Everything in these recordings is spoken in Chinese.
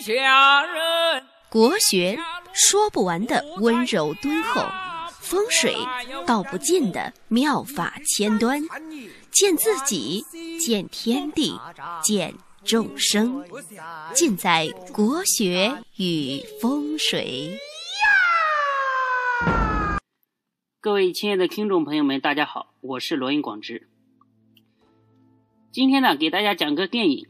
下人。国学说不完的温柔敦厚，风水道不尽的妙法千端，见自己，见天地，见众生，尽在国学与风水。各位亲爱的听众朋友们，大家好，我是罗云广之。今天呢，给大家讲个电影，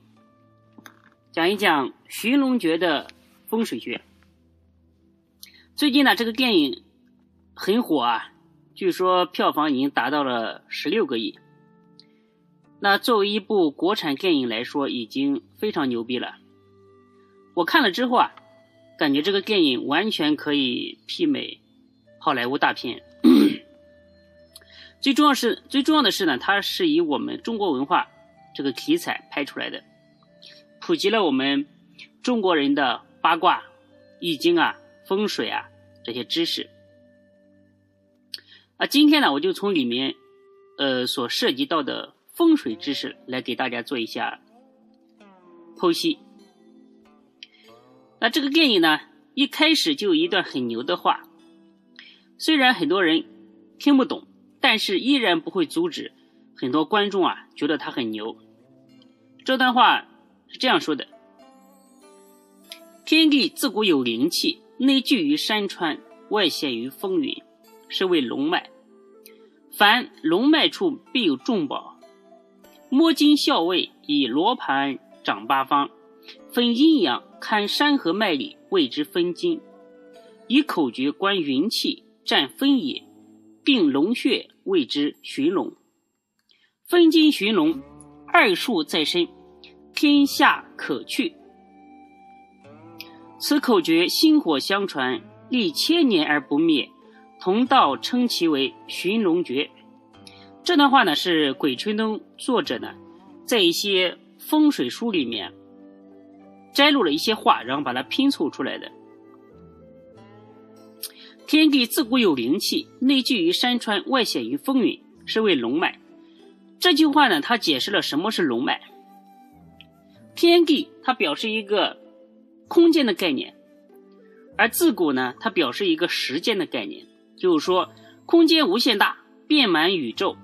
讲一讲寻龙诀的风水学。最近呢，这个电影很火啊，据说票房已经达到了十六个亿。那作为一部国产电影来说，已经非常牛逼了。我看了之后啊，感觉这个电影完全可以媲美好莱坞大片。最重要是，最重要的是呢，它是以我们中国文化这个题材拍出来的，普及了我们中国人的八卦、易经啊、风水啊这些知识。啊，今天呢，我就从里面呃所涉及到的风水知识来给大家做一下剖析。那这个电影呢，一开始就有一段很牛的话。虽然很多人听不懂，但是依然不会阻止很多观众啊觉得他很牛。这段话是这样说的：“天地自古有灵气，内聚于山川，外显于风云，是谓龙脉。凡龙脉处必有重宝。摸金校尉，以罗盘掌八方，分阴阳，看山河脉理，谓之分金。以口诀观云气。”占分野，定龙穴，谓之寻龙。分金寻龙，二术在身，天下可去。此口诀薪火相传，历千年而不灭，同道称其为寻龙诀。这段话呢，是鬼吹灯作者呢，在一些风水书里面摘录了一些话，然后把它拼凑出来的。天地自古有灵气，内聚于山川，外显于风云，是谓龙脉。这句话呢，它解释了什么是龙脉。天地它表示一个空间的概念，而自古呢，它表示一个时间的概念，就是说空间无限大，遍满宇宙，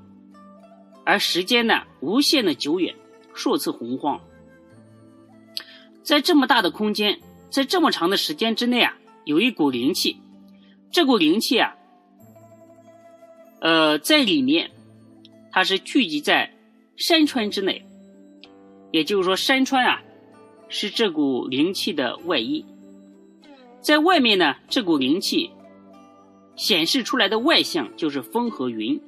而时间呢，无限的久远，数次洪荒。在这么大的空间，在这么长的时间之内啊，有一股灵气。这股灵气啊，呃，在里面，它是聚集在山川之内，也就是说，山川啊是这股灵气的外衣，在外面呢，这股灵气显示出来的外象就是风和云。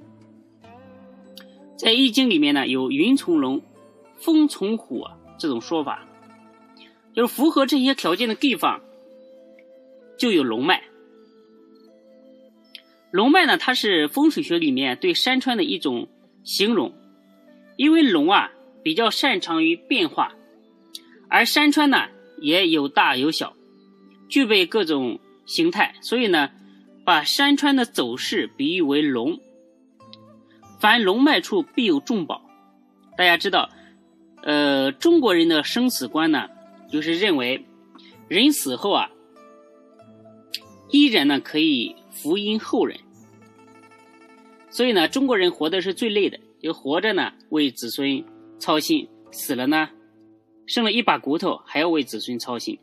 在《易经》里面呢，有“云从龙，风从虎”这种说法，就是符合这些条件的地方就有龙脉。龙脉呢，它是风水学里面对山川的一种形容，因为龙啊比较擅长于变化，而山川呢也有大有小，具备各种形态，所以呢，把山川的走势比喻为龙。凡龙脉处必有重宝。大家知道，呃，中国人的生死观呢，就是认为人死后啊，依然呢可以。福荫后人，所以呢，中国人活的是最累的。就活着呢，为子孙操心；死了呢，剩了一把骨头，还要为子孙操心。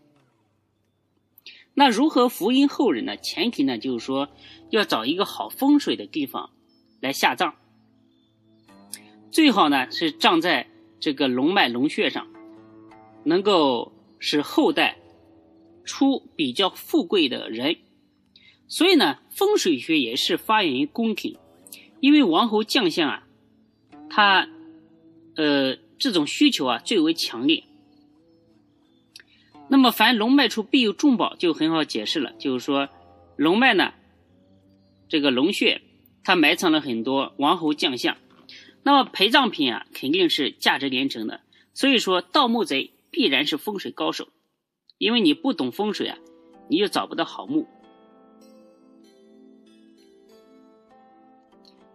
那如何福荫后人呢？前提呢，就是说要找一个好风水的地方来下葬，最好呢是葬在这个龙脉龙穴上，能够使后代出比较富贵的人。所以呢，风水学也是发源于宫廷，因为王侯将相啊，他，呃，这种需求啊最为强烈。那么，凡龙脉处必有重宝，就很好解释了，就是说，龙脉呢，这个龙穴，它埋藏了很多王侯将相，那么陪葬品啊，肯定是价值连城的。所以说，盗墓贼必然是风水高手，因为你不懂风水啊，你就找不到好墓。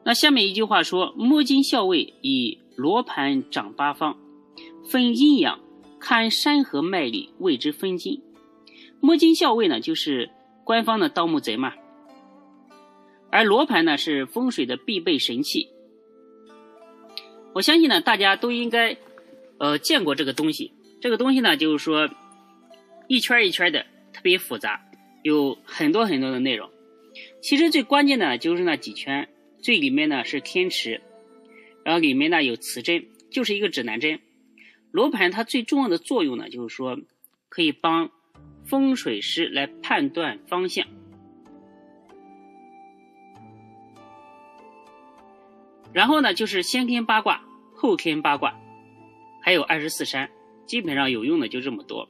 那下面一句话说：“摸金校尉以罗盘掌八方，分阴阳，看山河脉理，谓之分金。摸金校尉呢，就是官方的盗墓贼嘛。而罗盘呢，是风水的必备神器。我相信呢，大家都应该呃见过这个东西。这个东西呢，就是说一圈一圈的，特别复杂，有很多很多的内容。其实最关键的就是那几圈，最里面呢是天池，然后里面呢有磁针，就是一个指南针。罗盘它最重要的作用呢，就是说可以帮风水师来判断方向。然后呢，就是先天八卦，后天八卦，还有二十四山，基本上有用的就这么多。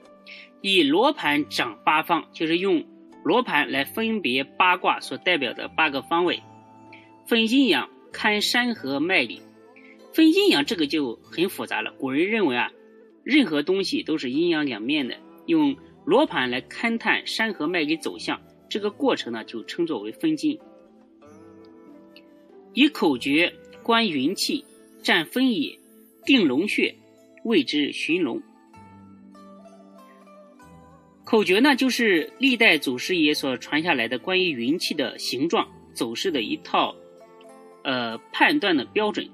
以罗盘掌八方，就是用。罗盘来分别八卦所代表的八个方位，分阴阳，看山河脉理。分阴阳这个就很复杂了。古人认为啊，任何东西都是阴阳两面的。用罗盘来勘探山河脉给走向，这个过程呢就称作为分金。以口诀观云气，占分野，定龙穴，谓之寻龙。口诀呢，就是历代祖师爷所传下来的关于云气的形状走势的一套，呃，判断的标准。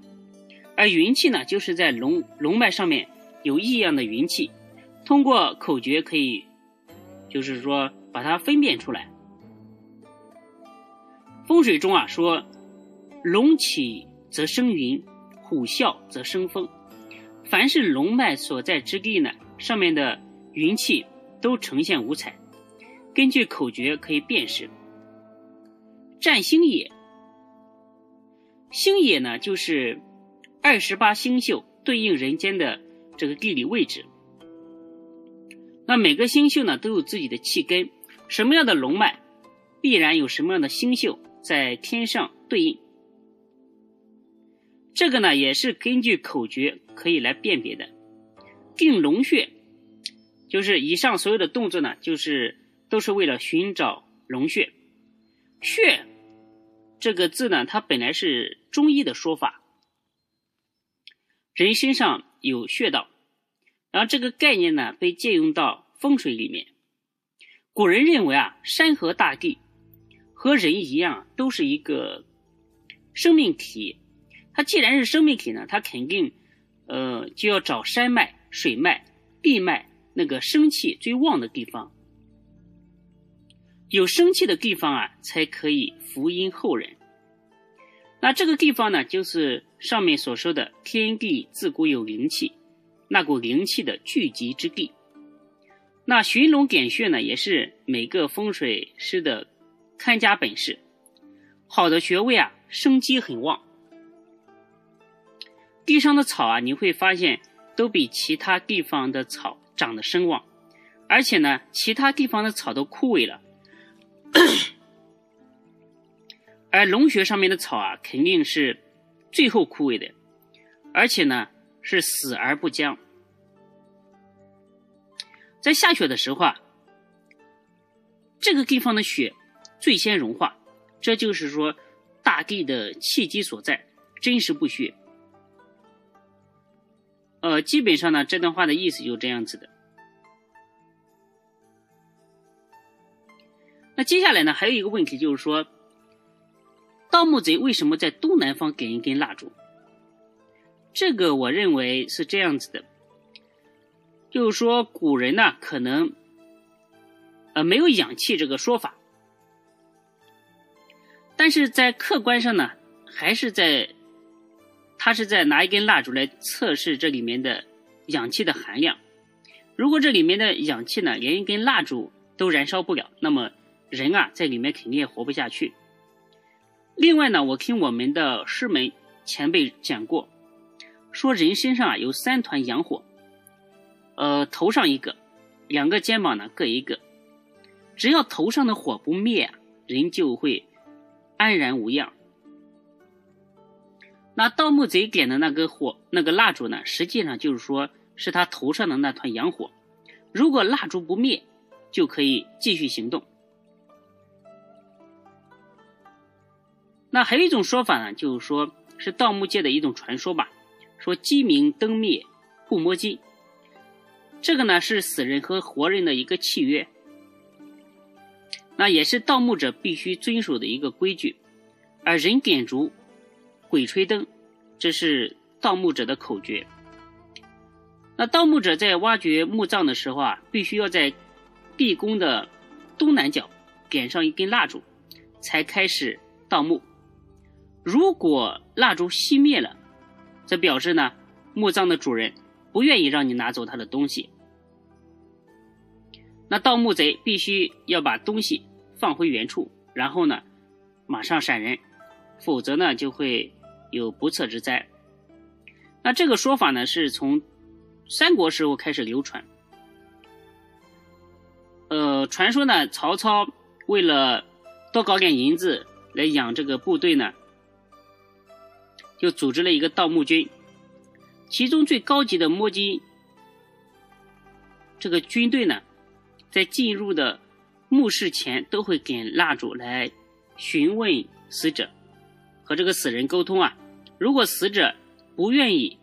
而云气呢，就是在龙龙脉上面有异样的云气，通过口诀可以，就是说把它分辨出来。风水中啊说，龙起则生云，虎啸则生风。凡是龙脉所在之地呢，上面的云气。都呈现五彩，根据口诀可以辨识。占星野，星野呢就是二十八星宿对应人间的这个地理位置。那每个星宿呢都有自己的气根，什么样的龙脉，必然有什么样的星宿在天上对应。这个呢也是根据口诀可以来辨别的。定龙穴。就是以上所有的动作呢，就是都是为了寻找龙穴。穴这个字呢，它本来是中医的说法，人身上有穴道，然后这个概念呢被借用到风水里面。古人认为啊，山河大地和人一样，都是一个生命体。它既然是生命体呢，它肯定呃就要找山脉、水脉、地脉。那个生气最旺的地方，有生气的地方啊，才可以福荫后人。那这个地方呢，就是上面所说的天地自古有灵气，那股灵气的聚集之地。那寻龙点穴呢，也是每个风水师的看家本事。好的穴位啊，生机很旺。地上的草啊，你会发现都比其他地方的草。长得生旺，而且呢，其他地方的草都枯萎了，而龙穴上面的草啊，肯定是最后枯萎的，而且呢，是死而不僵。在下雪的时候啊，这个地方的雪最先融化，这就是说大地的契机所在，真实不虚。呃，基本上呢，这段话的意思就是这样子的。那接下来呢，还有一个问题就是说，盗墓贼为什么在东南方点一根蜡烛？这个我认为是这样子的，就是说古人呢，可能呃没有氧气这个说法，但是在客观上呢，还是在。他是在拿一根蜡烛来测试这里面的氧气的含量。如果这里面的氧气呢，连一根蜡烛都燃烧不了，那么人啊在里面肯定也活不下去。另外呢，我听我们的师门前辈讲过，说人身上啊有三团阳火，呃，头上一个，两个肩膀呢各一个。只要头上的火不灭，人就会安然无恙。那盗墓贼点的那个火，那个蜡烛呢？实际上就是说，是他头上的那团阳火。如果蜡烛不灭，就可以继续行动。那还有一种说法呢，就是说是盗墓界的一种传说吧，说鸡鸣灯灭不摸金。这个呢是死人和活人的一个契约，那也是盗墓者必须遵守的一个规矩。而人点烛，鬼吹灯，这是盗墓者的口诀。那盗墓者在挖掘墓葬的时候啊，必须要在地宫的东南角点上一根蜡烛，才开始盗墓。如果蜡烛熄灭了，这表示呢，墓葬的主人不愿意让你拿走他的东西。那盗墓贼必须要把东西放回原处，然后呢，马上闪人，否则呢就会有不测之灾。那这个说法呢，是从三国时候开始流传。呃，传说呢，曹操为了多搞点银子来养这个部队呢。就组织了一个盗墓军，其中最高级的摸金这个军队呢，在进入的墓室前都会点蜡烛来询问死者，和这个死人沟通啊。如果死者不愿意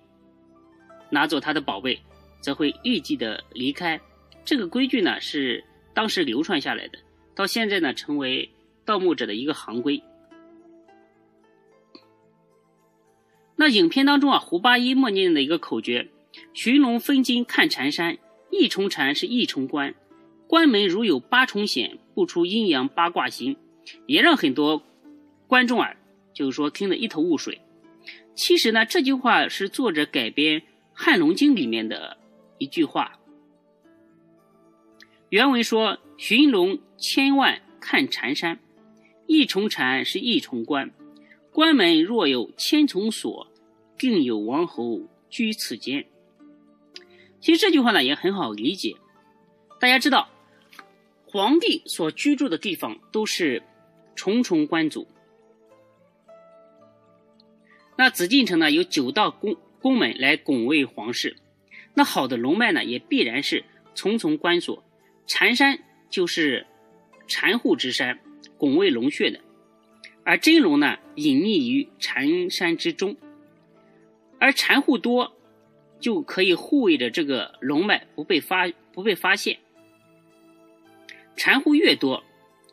拿走他的宝贝，则会立即的离开。这个规矩呢是当时流传下来的，到现在呢成为盗墓者的一个行规。那影片当中啊，胡八一默念的一个口诀：“寻龙分金看缠山，一重缠是一重关，关门如有八重险，不出阴阳八卦行。”也让很多观众啊，就是说听得一头雾水。其实呢，这句话是作者改编《汉龙经》里面的一句话。原文说：“寻龙千万看缠山，一重缠是一重关。”关门若有千重锁，定有王侯居此间。其实这句话呢也很好理解。大家知道，皇帝所居住的地方都是重重关阻。那紫禁城呢有九道宫宫门来拱卫皇室，那好的龙脉呢也必然是重重关锁。缠山就是缠护之山，拱卫龙穴的。而真龙呢，隐匿于缠山之中，而缠护多，就可以护卫着这个龙脉不被发不被发现。缠护越多，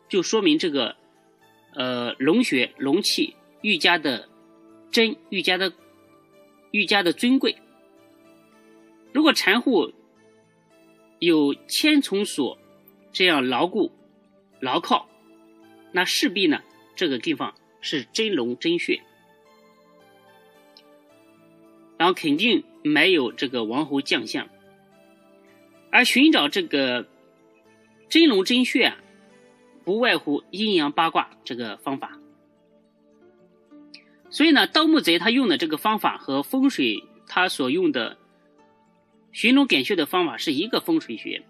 就说明这个呃龙穴龙气愈加的真，愈加的愈加的尊贵。如果缠护有千重锁这样牢固牢靠，那势必呢。这个地方是真龙真穴，然后肯定没有这个王侯将相，而寻找这个真龙真穴啊，不外乎阴阳八卦这个方法。所以呢，盗墓贼他用的这个方法和风水他所用的寻龙点穴的方法是一个风水学，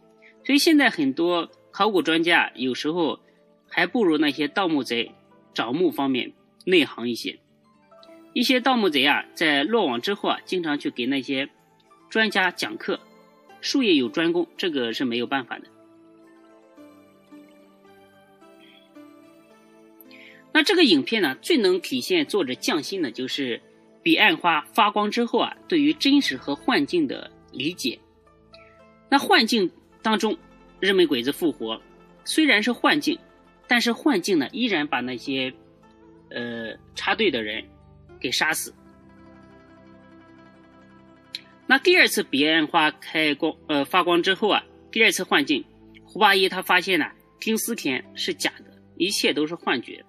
所以现在很多考古专家有时候还不如那些盗墓贼。找墓方面内行一些，一些盗墓贼啊，在落网之后啊，经常去给那些专家讲课，术业有专攻，这个是没有办法的。那这个影片呢，最能体现作者匠心的，就是彼岸花发光之后啊，对于真实和幻境的理解。那幻境当中，日本鬼子复活，虽然是幻境。但是幻境呢，依然把那些，呃，插队的人给杀死。那第二次彼岸花开光，呃，发光之后啊，第二次幻境，胡八一他发现呢，丁思田是假的，一切都是幻觉，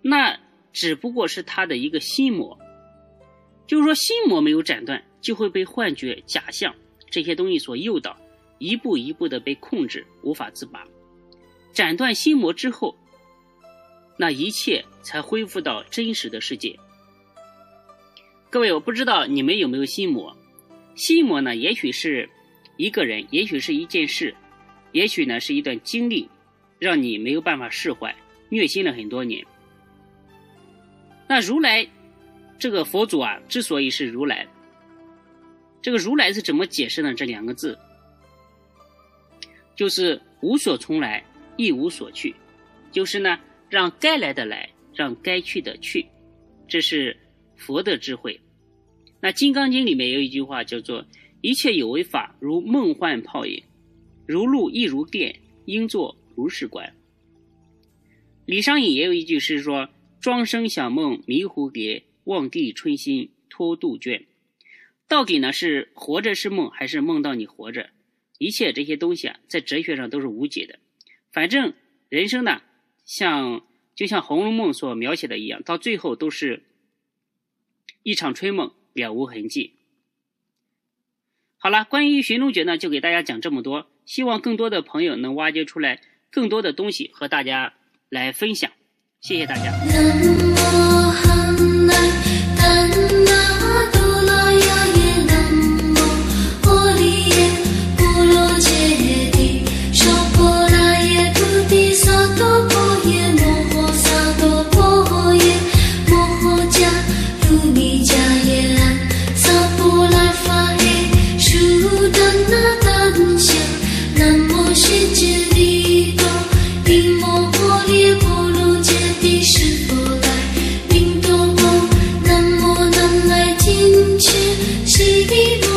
那只不过是他的一个心魔，就是说心魔没有斩断，就会被幻觉、假象这些东西所诱导，一步一步的被控制，无法自拔。斩断心魔之后，那一切才恢复到真实的世界。各位，我不知道你们有没有心魔？心魔呢？也许是一个人，也许是一件事，也许呢是一段经历，让你没有办法释怀，虐心了很多年。那如来这个佛祖啊，之所以是如来，这个如来是怎么解释呢？这两个字，就是无所从来。一无所去，就是呢，让该来的来，让该去的去，这是佛的智慧。那《金刚经》里面有一句话叫做一切有为法，如梦幻泡影，如露亦如电，应作如是观。李商隐也有一句诗说：“庄生晓梦迷蝴蝶，望帝春心托杜鹃。”到底呢是活着是梦，还是梦到你活着？一切这些东西啊，在哲学上都是无解的。反正人生呢，像就像《红楼梦》所描写的一样，到最后都是一场春梦，了无痕迹。好了，关于寻龙诀呢，就给大家讲这么多。希望更多的朋友能挖掘出来更多的东西和大家来分享。谢谢大家。Baby